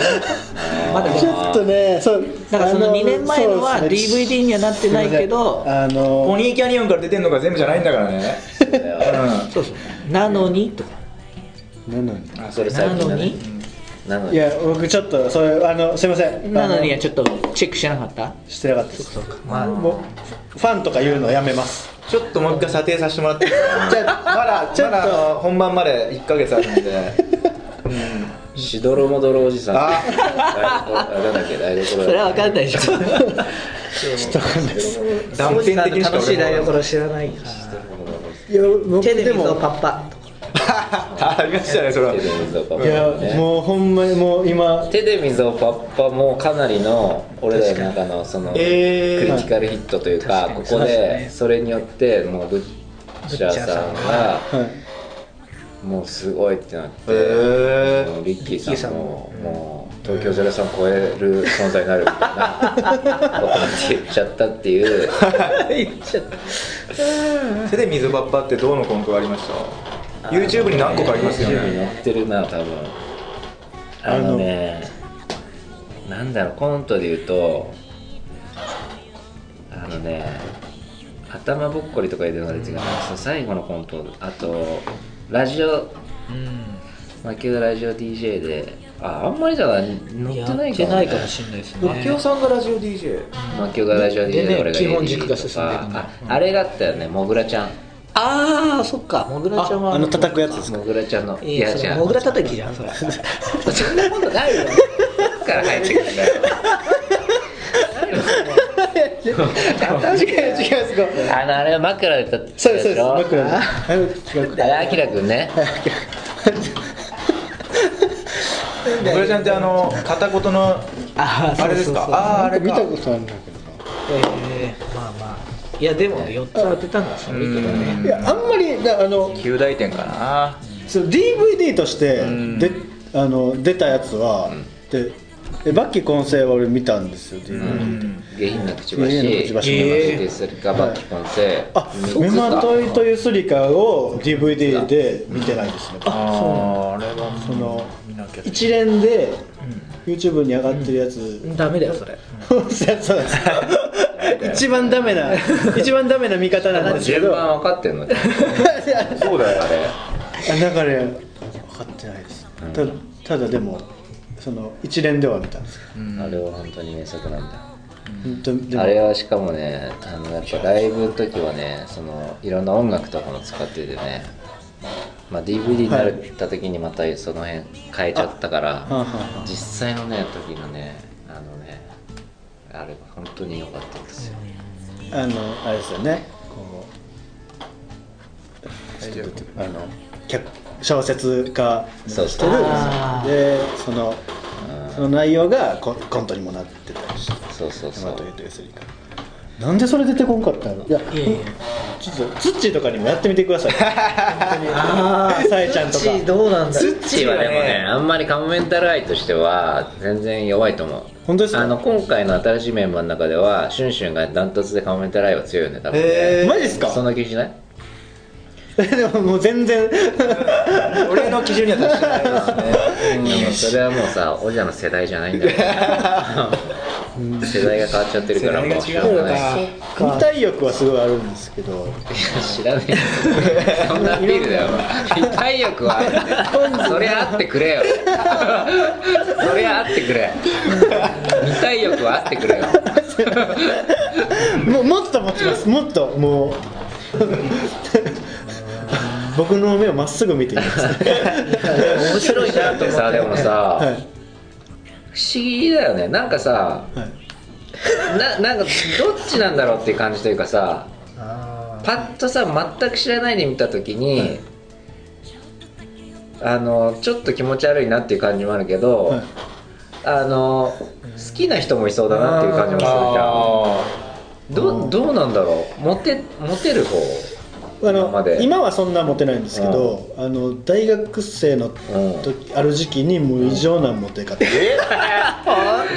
まだちょっとねそうだからそのあ2年前のは DVD にはなってないけどあのポニーキャニオンから出てんのが全部じゃないんだからね。[LAUGHS] そうだようそうそう。なのにとか。なのに。んあそれ最近だね。なのに？なのに。いや僕ちょっとそれあのすいません。なのにあはちょっとチェックしなかった？してなかったです。そうかまあ。もうファンとか言うのやめます。ちょっともう一回査定させてもらって。いいですかじゃあまだちょっと。ま本番まで1ヶ月あるんで。[LAUGHS] しどろもどろおじさん。あ。台所あなんだっけ台所それは分かんないでしょ。断片的にしか楽しい台所知らないからいや僕手でパッパ。とかありましたねそれは。手で水をパッパいやねもうほんまにもう今。手で水をパッパもかなりの俺らの中のそのクえー。リティカルヒットというかここでそれによってもうブッチャーさんがはい。もうすごいってなってへー。もうリッキーさんさんも。ももう東京03超える存在になるみたいなことって言っちゃったっていう。[LAUGHS] 言っちゃった。手で水バッパってどうのコントがありました？YouTube に何個かありますよ YouTube にね載ってるな多分。あのねなんだろうコントで言うとあのね頭ぼっこりとか言うのが出てくるその最後のコントあとラジオ。うん。マキオラジオ DJ でああんまりだから載ってないかも、ね、やってないかもしれないですね。マキオさんがラジオ DJ マキオがラジオ DJ で俺が基本 AD 軸が進んでるとかああれがあったよねもぐらちゃんああそっか。もぐらちゃんはああの叩くやつですか？もぐらちゃんのいやそれもぐら叩きじゃんそれ。[LAUGHS] そんなことないよ。から入ってくるんだよ確かに違いますかあのあれは枕ったそうですそう枕であれ違う。あきらくんね。もぐらちゃんってあの片言のあれですか？あああれか。見たことあるんだけど。えーまあまあいやでも4つ当てたのはすごいね。ないやあんまりだあの9大点かな。そう DVD としてうん。であの出たやつは、でえバッキー混成は俺見たんですよ DVD で、下品なくちば下品なちばし。えーそれかバッキコンセあメマトイというスリカを DVD で見てないですねあああれはその一連で YouTube に上がってるやつ、ダメだよそれ。そうです一番ダメな [LAUGHS] 一番ダメな見方なんですけど。順番分かってんの？そうだよあれ。あだから分かってないです、たただでもその一連では見たんです。よあれは本当に名作なんだ。本当にでも。あれはしかもねあのやっぱライブの時はねそのいろんな音楽とかも使っててね、まあ、DVD になった時にまたその辺変えちゃったから、実際のね時のねあのねあれは本当に良かったですよ、あのあれですよねこうあの脚小説家そうしてるでそのその内容がココントにもなってたりしてそうそうそう。なんでそれ出てこんかったの？いやいやいやちょっとツッチーとかにもやってみてください。[LAUGHS] あさえちゃんとか。ツッチーどうなんだ？ツッチーはでもねあんまりカモメンタル愛としては全然弱いと思う。本当ですか？あの今回の新しいメンバーの中ではシュンシュンがダントツでカモメンタル愛は強いよね多分ね、へーマジですか？そんな気しない？[LAUGHS] でももう全然。[LAUGHS] 俺の基準には達してないですね。でもそれはもうさオジャの世代じゃないんだよ世代が変わっちゃってるからもうしょうがない。見たい欲はすごいあるんですけど。知らねえよ。そんなアピールだよ。見たい欲はあるってそれあってくれよ。それあってくれ。見たい欲はあってくれよ。もうもっと持ちます。もっともう。僕の目をまっすぐ見ています面白いなと思って。さでもさ、はい。不思議だよね。なんかさはい。ななんかどっちなんだろうっていう感じというかさあパッとさ全く知らないで見た時に、あのちょっと気持ち悪いなっていう感じもあるけど、はい。あの好きな人もいそうだなっていう感じもするじゃん。あどどうなんだろう？モテモテる方？あ今まで。の今はそんなモテないんですけど、あの大学生の時、ある時期にもう異常なモテ方。で, [LAUGHS]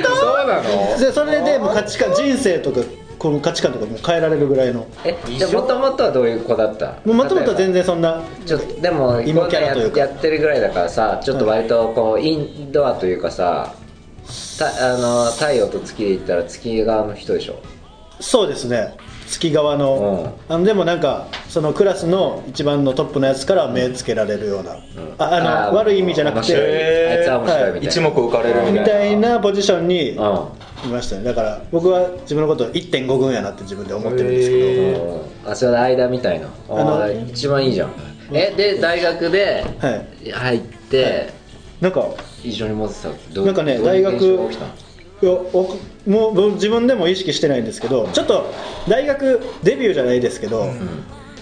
そうなの？でそれでもう価値観人生とかこの価値観とかも変えられるぐらいの。えじゃあもともとはどういう子だった？もともとは全然然そんなちょでも芋キャラというか。ややってるぐらいだからさちょっと割とこうインドアというかさたあの太陽と月で言ったら月側の人でしょ？そうですね。月側の,、あのでもなんかそのクラスの一番のトップのやつから目つけられるような、ああの悪い意味じゃなくてあいつは面白いみたいな、一目置かれるみたいな。みたいなポジションにうん。いましたね。だから僕は自分のこと1.5軍やなって自分で思ってるんですけど、あそれで間みたいな。あのー一番いいじゃん。えで大学ではい。入って、なんか一緒に持ってた。なんかねどうもう僕自分でも意識してないんですけどちょっと大学デビューじゃないですけど、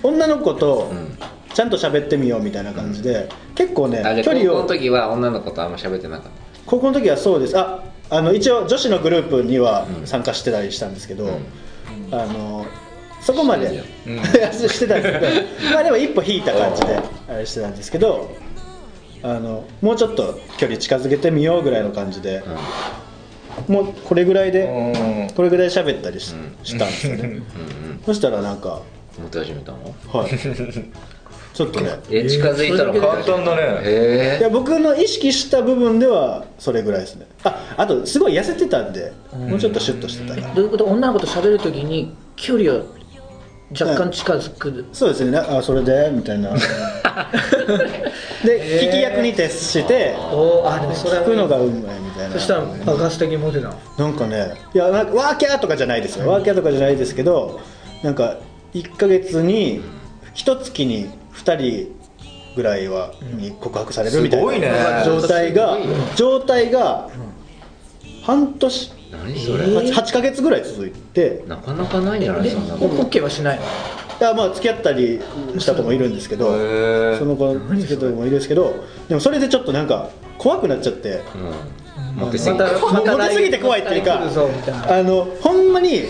女の子とん。ちゃんと喋ってみようみたいな感じで、結構ね距離を高校の時は女の子とあんま喋ってなかっ高校の時はそうです。ああの一応女子のグループには参加してたりしたんですけど、あのそこまでうん。[LAUGHS] してたんですけどまあでも一歩引いた感じであれしてたんですけどあのもうちょっと距離近づけてみようぐらいの感じで、もうこれぐらいで、うん。これぐらい喋ったりし,、したんですよね。そしたらなんか持って始めたの？はい。ちょっとねえ近づいたら簡単だね。へいや僕の意識した部分ではそれぐらいですね。ああとすごい痩せてたんでもうちょっとシュッとしてたからどういうこと？女の子と喋るときに距離を若干近づく、そうですね。なあそれで？みたいな [LAUGHS] [LAUGHS] で聞き役に徹して聞くのがうまいみたいな。そしたら爆発的にモテたの？なんかねいやなんかワーキャーとかじゃないですよ。ワーキャーとかじゃないですけどなんか1ヶ月に一月に2人ぐらいはに告白されるみたいな状態が状態が半年何それ、8, 8ヶ月ぐらい続いて。なかなかないんじゃないでそんなのオッケーはしないの？いやまあ付き合ったりした子もいるんですけどその子付き合った子もいるんですけどでもそれでちょっとなんか怖くなっちゃってうん。モテすぎたまたモテすぎて怖いっていうかあのほんまに、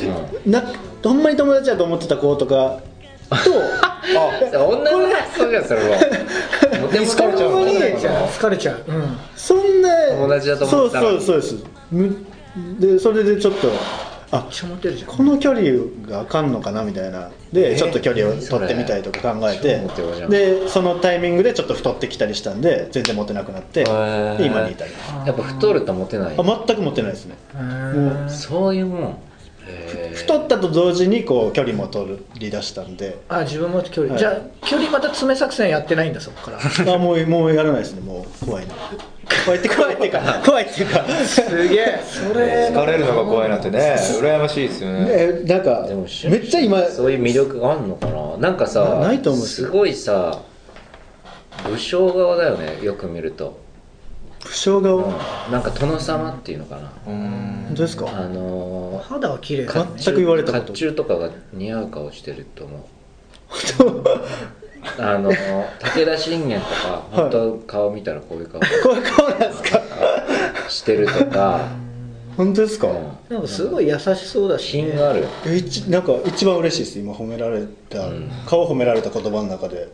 なほんまに [LAUGHS] [LAUGHS] 友達だと思ってた子とかと女の発想じゃんそれはモテ疲れちゃう。疲れちゃう、うん、そんな友達だと思ってたそうそうそうです。むでそれでちょっとあこの距離があかんのかなみたいな。でちょっと距離を取ってみたりとか考えて。でそのタイミングでちょっと太ってきたりしたんで全然モテなくなって今に至ります。やっぱ太るとモテない。あ全くモテないですね。もう。そういうもん太ったと同時にこう距離も取り出したんで。あ自分も距離、はい。じゃあ距離また詰め作戦やってないんだそこから。あもうもうやらないですねもう怖いな怖いって怖いっていうか。怖いっていうか。[LAUGHS] すげえ。それ疲れるのが怖いなんてね羨ましいですよね。えなんかでもめっちゃ今そういう魅力があるのかな？なんかさなないと思うすごいさ武将側だよねよく見ると、不詳がうんなんか殿様っていうのかな。うん。本当ですか？あのー肌は綺麗か全く言われたこと。甲冑とかが似合う顔してると思う。あの武田信玄とか本当顔見たらこういう顔。こういう顔なんですか？してるとか、[LAUGHS] 本当ですか、うん。なんかすごい優しそうだし、品がある。え一なんか一番嬉しいです。今褒められた、うん。顔褒められた言葉の中で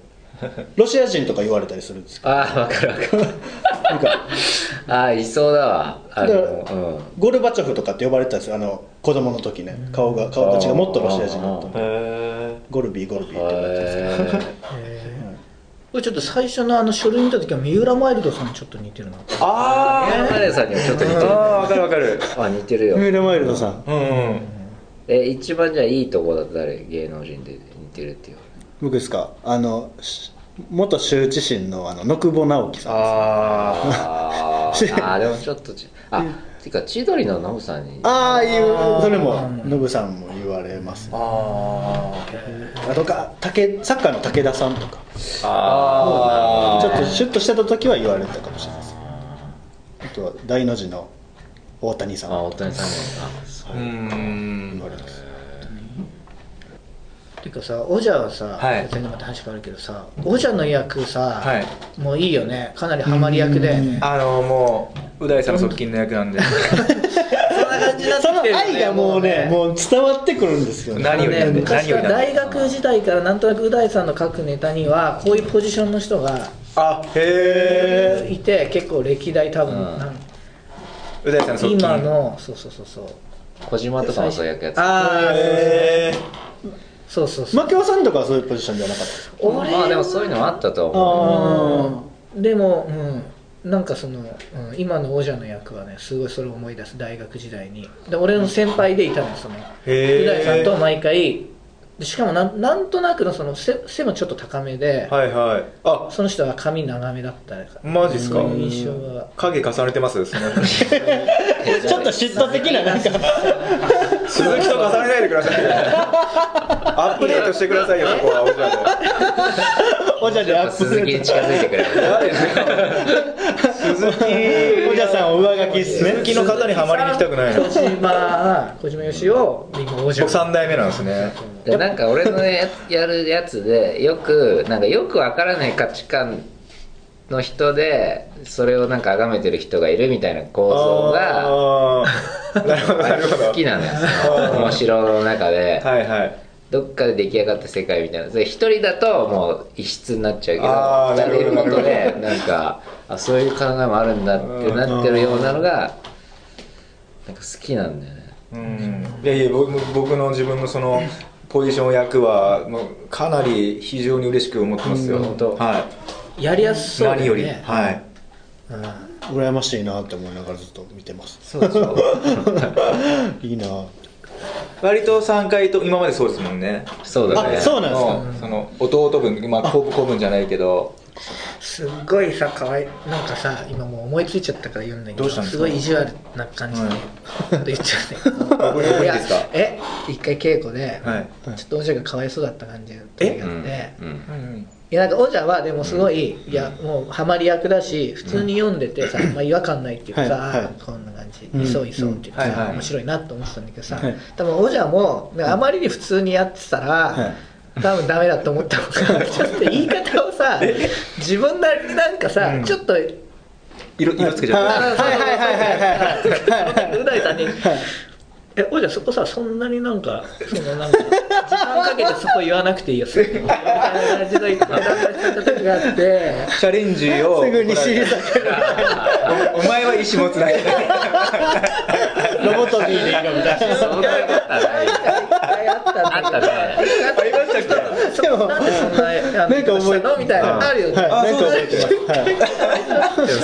[LAUGHS] ロシア人とか言われたりするんですけああ分かる分かる。どなんか。[LAUGHS] ああいそうだわ。あだのうん。ゴルバチョフとかって呼ばれてたんですよ。あの子供の時ね。顔が顔立ちがもっとロシア人だったんで。へゴルビーゴルビーって呼ばれてたんですよへこれちょっと最初のあの書類見た時は三浦マイルドさんにちょっと似てるなあー山根さんにもちょっと似てるああ分かる分かる。あ似てるよ。ミューラマイルドさんうんうん。え一番じゃあいいとこだと誰？芸能人で似てるっていう。僕ですか？あのし元羞恥心のあの野久保直樹さんあ [LAUGHS] あでもちょっとちあてか千鳥のノブさんに。ああいうそれもノブさんも言われますーああとか武サッカーの武田さんとか。ー。あちょっとシュッとしてた時は言われたかもしれないですあとは大の字の大谷さん。あ大谷さんうーん言われますていうかさオジャはさ、はい。全然また話変わるけどさオジャの役さ、はい。もういいよね。かなりハマり役だよねあのもうう大さんの側近の役なんで。[LAUGHS] そんな感感じになってそのきてるよね。愛がもうねもう伝わってくるんですよね。何よりなんでね昔か。ら何よりなんで大学時代からなんとなくう大さんの書くネタにはこういうポジションの人があへえいて結構歴代多分、うん。う大さんの側近。今のそうそうそうそう。小島とかもそういうやつああへそうそうそう。牧雄さんとかはそういうポジションじゃなかった？ですか俺まあでもそういうのもあったと思う。あでも、うん、なんかその、うん、今の王者の役はねすごいそれを思い出す。大学時代に。で俺の先輩でいたのよその。う大さんと毎回。でしかもなんなんとなくのその背背もちょっと高めで、はいはい。あ。その人は髪長めだったかマジっすか？そういう印象が影重ねてます？そのー [LAUGHS] ちょっと嫉妬的ななんか鈴木と重ねないでくださいアップデートしてくださいよ [LAUGHS] そこはおじゃおじゃでアップす。鈴木にる近づいてくれる鈴木おじゃさんを上書きっす。ね鈴木の方にはまりに行きたくないの小島小島よしお今王者僕3代目なんです。ねでなんか俺のややるやつでよくなんかよくわからない価値観の人でそれをなんか崇めてる人がいるみたいな構造がほどなるほど。好きなんですよ。面白の中で。はいはい。どっかで出来上がった世界みたいな。で一人だともう異質になっちゃうけど二人いることでなんかあそういう考えもあるんだってなってるようなのがなんか好きなんだよね。うん。いやいや僕僕の自分のそのポジション役はもうかなり非常に嬉しく思ってますよ、はやりやすいそうだ何より。ねはい。うん。羨ましいなって思いながらずっと見てます。そうでしょいいな。割と3回と今までそうですもんね。そうだね。あそうなんですか。のその弟分まあ子子分じゃないけど。すっごいさ可愛いなんかさ今もう思いついちゃったから言うんだけどどうしたんですか？すごい意地悪な感じで、言っちゃうねいいですか？え一回稽古で、はい。ちょっと王者がかわいそうだった感じの時があって、うん。うんいやなんか王者はでもすごい、いやもうハマり役だし普通に読んでてさ、まあ、違和感ないっていうかさ、はいはい。こんな感じ、うん。いそういそうって言ってさ、うん。はいはい。面白いなと思ってたんだけどさ、はい。多分王者もなんかあまりに普通にやってたら、はい。多分ダメだと思ったのか [LAUGHS] ちょっと言い方をさ自分なりになんかさ、うん。ちょっと色色つけちゃった。はいはいはいはいはいは [LAUGHS] う大さんに「えおじゃそこさそんなになんかそのなんか時間かけてそこ言わなくていいよ」みたいな感じの言った時があって。チャレンジをすぐに退ける。おお前は意志持つなロボトミーでいいのみたいなそんなことはない。一回あったね。ありましたっけそこなんでそんななんか覚えしたのみたいなのあるよね、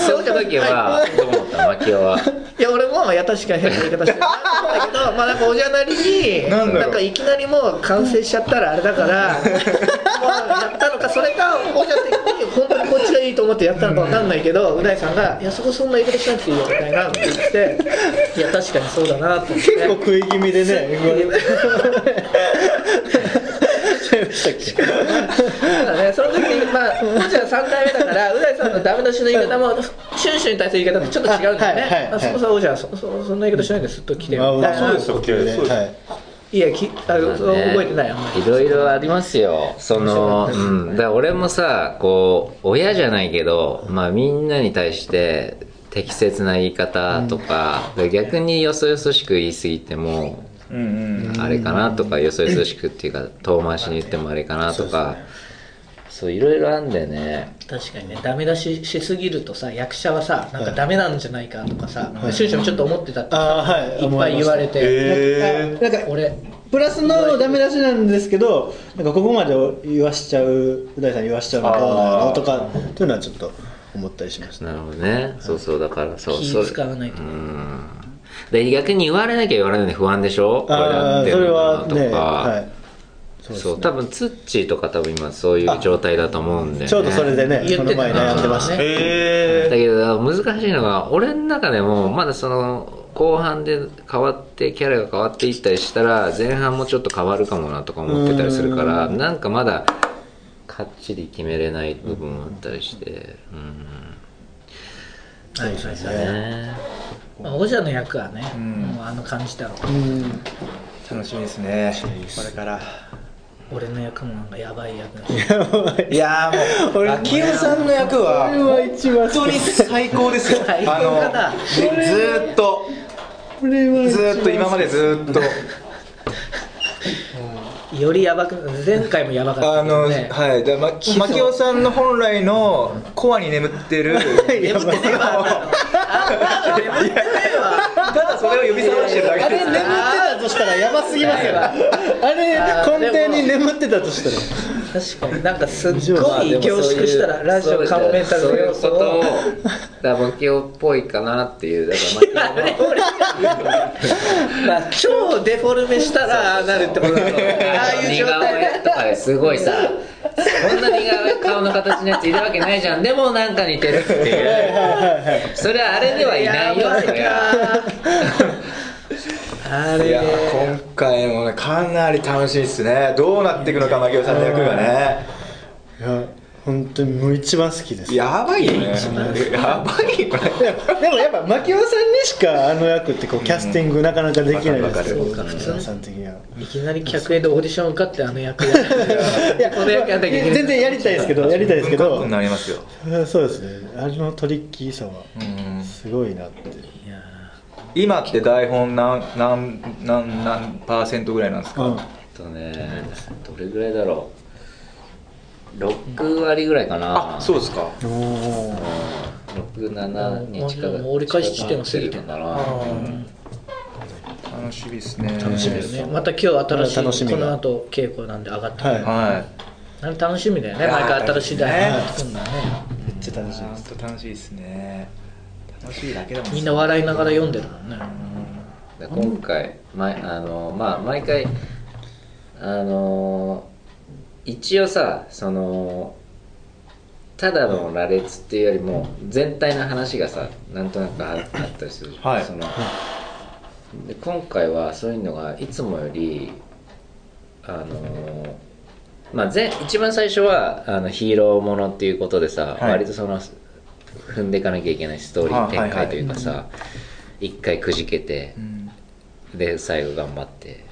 そういう時はどう思った牧雄はいや俺もいや確かに変な言い方してるなと思ったけどまあなんかおじゃなりになんかいきなりもう完成しちゃったらあれだからやったのかそれかおじゃ的に本当にこっちがいいと思ってやったのかわかんないけどう大さんが「いやそこそんな言い方しなくていいよ」みたいなって言っていや確かにそうだなと思って。結構食い気味でね言われちゃいましたっけ？そうだね、その時に、まあ、もちろん3回目だから、う大さんのダメ出しの言い方も、シュンシュンに対する言い方とちょっと違うんだよね。はいはいはい。まあそこさ、おじゃん、そそそんな言い方しないですっと来てよみたいな。そうですよ。そうで。すそうです。はい。いや、きあのそう覚えてない。いろいろありますよ。そのうん。だから俺もさこう親じゃないけどまあみんなに対して適切な言い方とか、で逆によそよそしく言い過ぎてもうんうん。あれかなとかよそよそしくっていうか遠回しに言ってもあれかなとか。そういろいろあんだよね。確かにね、ダメ出ししすぎるとさ、役者はさ、なんかダメなんじゃないかとかさ、シュンシュンもちょっと思ってたってはい。いっぱい言われて、へなんか俺、プラスのダメ出しなんですけどなんかここまで言わしちゃうう大さん言わしちゃうのどうなのとかというのはちょっと思ったりしましたなるほどね。そうそうだからそう気そう。使わないとうんで逆に言われなきゃ言われないで不安でしょ？これああやってそれはるなとか、ねはい。そうですそう多分ツッチーとか多分今そういう状態だと思うんで、ね、ちょうどそれでね言ってた。この前悩んでました。ねへだけど難しいのが俺の中でもまだその後半で変わってキャラが変わっていったりしたら前半もちょっと変わるかもなとか思ってたりするからなんかまだかっちり決めれない部分もあったりして。はいはいそうですはいねまあ、王者の役はね、ん。もうあの感じだろう。うん。楽しみですね。これから。俺の役もなんかやばい役だし。い。やーもう秋代さんの役はこれは一番本当に最高ですよ。最高あのかなでずーっと。これはずーっと今までずーっと [LAUGHS] よりやばく前回もやばかったあのけどね。はい。だま牧雄さんの本来のコアに眠ってる。[LAUGHS] [LAUGHS] 眠ってねえわ。ただそれを呼び覚ましてるだけです。あれ眠ってたとしたらやばすぎますよ。あれ根底に眠ってたとしたら。確かになんかすっごい凝縮したらラジオカモメンタルの要素そういうこと。ををだマキオっぽいかなっていうだからマキオの [LAUGHS] まあ超デフォルメしたらああなるってことだろうああいう似状態。顔絵とかですごいさそんな似顔絵顔の形のやついるわけないじゃん。でもなんか似てるっていう。それはあれではいないよやばいそりゃ。なあれ。いや今回もねかなり楽しいですね。どうなっていくのか牧雄さんの役がね。いや本当にもう一番好きです。やばいよね。やばいよね。いやでもやっぱ牧雄さんにしかあの役ってこうキャスティングなかなかできないです。よわかるわかる。牧雄さん的に。は。いきなり客演でオーディション受かってあの役やって。いや全然やりたいですけどやりたいですけど。なりますよ。そうですね。あのトリッキーさはうん。すごいなって。いや今って台本何何何何パーセントぐらいなんですか、うん。とねどれぐらいだろう6割ぐらいかな。あそうですか。おー67に近くもう折り返し地点を過ぎてんだかなな楽しみですね。楽しみですね。また今日新しい楽しみがこの後稽古なんで上がって。はい。はあれ楽しみだよね。毎回新しい台本ね。がってくるんだよね。めっちゃい楽しみです。本当楽しいですね。楽しいだけでもみんな笑いながら読んでるもんね。で今回、まあのまあ、毎回あの一応さそのただの羅列っていうよりも全体の話がさなんとなくああったりするはい。そので今回はそういうのがいつもよりあのまあ、前一番最初はあのヒーローものっていうことでさ、はい。割とその踏んでいかなきゃいけないストーリー展開というかさ一回くじけてうん。で最後頑張って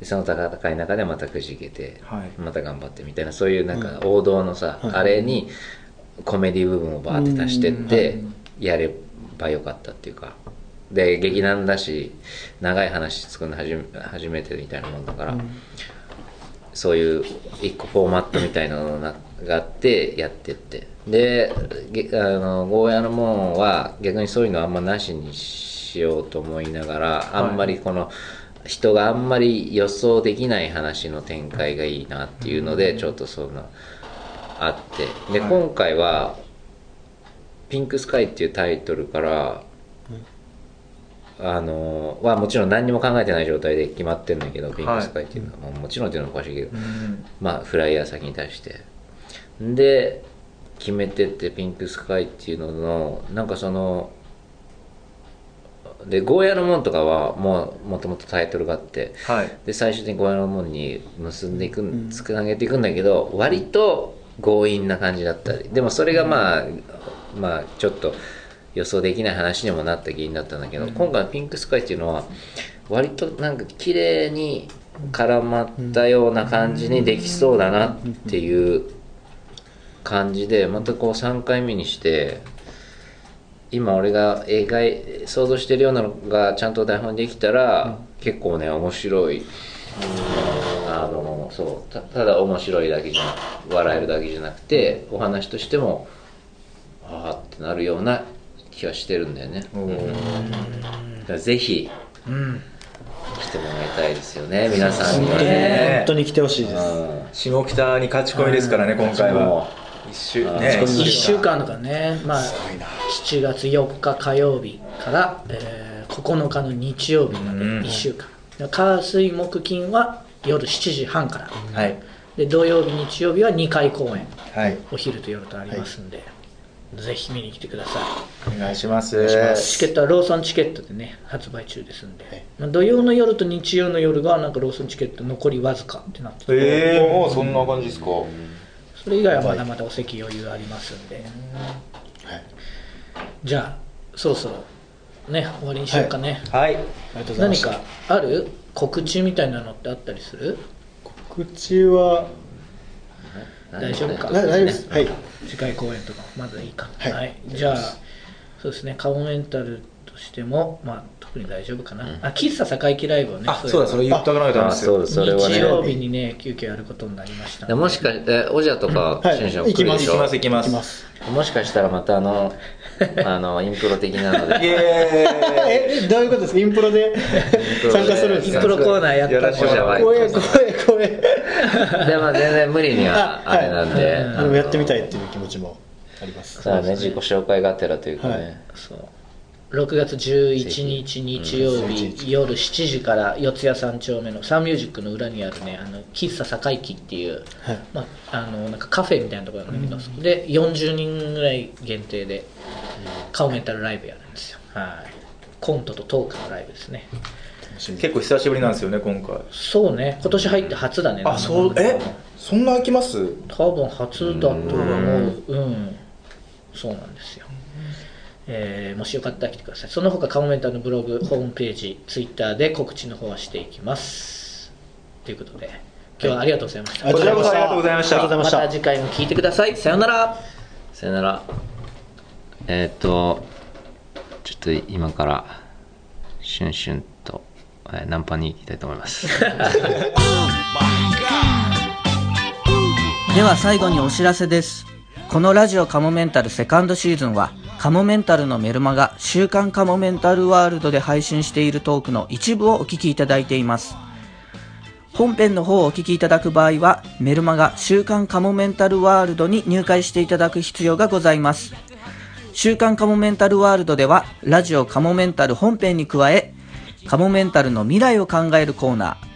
でその戦いの中でまたくじけて、はい。また頑張ってみたいなそういうなんか王道のさ、はい。あれにコメディ部分をバーって足してってうん。やればよかったっていうか。で劇団だし長い話作るの初め初めてみたいなもんだから、そういう一個フォーマットみたいなのがあってやってって。でげあのゴーヤの門は逆にそういうのあんまなしにしようと思いながらあんまりこの人があんまり予想できない話の展開がいいなっていうのでちょっとそんなあって。ではい。今回は「ピンクスカイ」っていうタイトルからあのはもちろん何にも考えてない状態で決まってるんだけど、ピンクスカイっていうのは、まあもちろんっていうのはおかしいけど、うん。まあフライヤー先に出して。で決めてってピンクスカイっていうののなんかそのでゴーヤの門とかはもうもともとタイトルがあってはい。で最終的にゴーヤの門に結んでいくんつなげていくんだけど割と強引な感じだったりでもそれがまあまあちょっと予想できない話にもなった原因だったんだけど、今回のピンクスカイっていうのは割となんか綺麗に絡まったような感じにできそうだなっていう感じでまたこう3回目にして今俺が描い想像してるようなのがちゃんと台本にできたら、結構ね面白い。あのそう。たただ面白いだけじゃな笑えるだけじゃなくてお話としてもああってなるような気はしてるんだよね、おうん。だーからぜひうん来てもらいたいですよね。皆さんには本当にね。本当に来てほしいです。うん。下北に勝ち込みですからね今回は一週あーね。勝ち込み1週間だからね。まあ7月4日火曜日から、えー9日の日曜日までうん。1週間。火水木金は夜7時半から。はい。で土曜日日曜日は2回公演はい。お昼と夜とありますんで、ぜひ見に来てください。お願いします。願いします。チケットはローソンチケットでね発売中ですんで、まあ、土曜の夜と日曜の夜がなんかローソンチケット残りわずかってなってて。ええもうそんな感じですかそれ以外はまだまだお席余裕ありますんで、じゃあそろそろね終わりにしようかね、はい。ありがとうござい。ました何かある？告知みたいなのってあったりする？告知は大丈夫か？大丈夫です。はい。次回公演とかまだいいか。はい。じゃあそうですね。カモメンタルとしても、まあ、特に大丈夫かな、あ喫茶堺木ライブをねあそうだそれ言っとかなきゃダメですよ。日曜ね。日にね急遽やることになりましたで。もしかえおじゃとかはい。しゅんしゅん行きます行きます行きま行きます。すもしかしたらまたあの [LAUGHS] あのインプロ的なのイでえどういうことですか？インプロで参加するんですか？インプロコーナーやった。やら怖え怖え怖えでも全然無理にはあれなんで、はい。やってみたいっていう気持ちもあります。そうだね自己紹介がてらというかね、はい。そう6月11日日曜日、夜7時から四谷三丁目のサンミュージックの裏にあるねあの喫茶堺木っていう、はい。まあ、あのなんかカフェみたいなところなんだけど、そこで40人ぐらい限定で顔メンタルライブやるんですよ。はい。コントとトークのライブですね。結構久しぶりなんですよね今回。そうね。今年入って初だねあそうえ？そんな空きます？多分初だと思う。うん。そうなんですよえーもしよかったら来てください。その他カモメンタルのブログホームページツイッターで告知の方はしていきます。ということで今日はありがとうございました、こちらこそありがとうございました。ましたまた次回も聞いてください。さようなら。さよなら。えーっとちょっと今からシュンシュンと、えーナンパに行きたいと思います。[LAUGHS] では最後にお知らせです。このラジオカモメンタルセカンドシーズンは、カモメンタルのメルマガ週刊カモメンタルワールドで配信しているトークの一部をお聞きいただいています。本編の方をお聞きいただく場合は、メルマガ週刊カモメンタルワールドに入会していただく必要がございます。週刊カモメンタルワールドでは、ラジオカモメンタル本編に加え、カモメンタルの未来を考えるコーナー、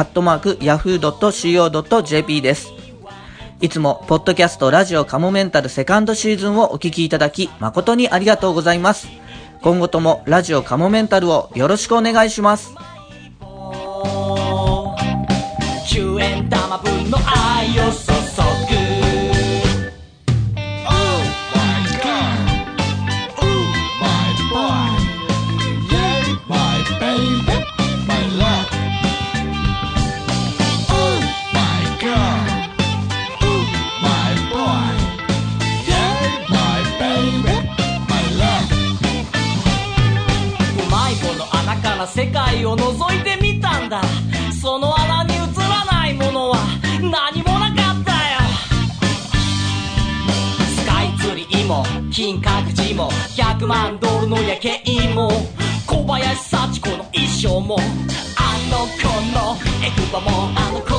アットマーク yahoo.co.jp です。いつも、ポッドキャストラジオカモメンタルセカンドシーズンをお聞きいただき、誠にありがとうございます。今後ともラジオカモメンタルをよろしくお願いします。10円玉分の愛をも金閣寺も100万ドルの夜景も小林幸子の衣装もあの子のエクバもあの子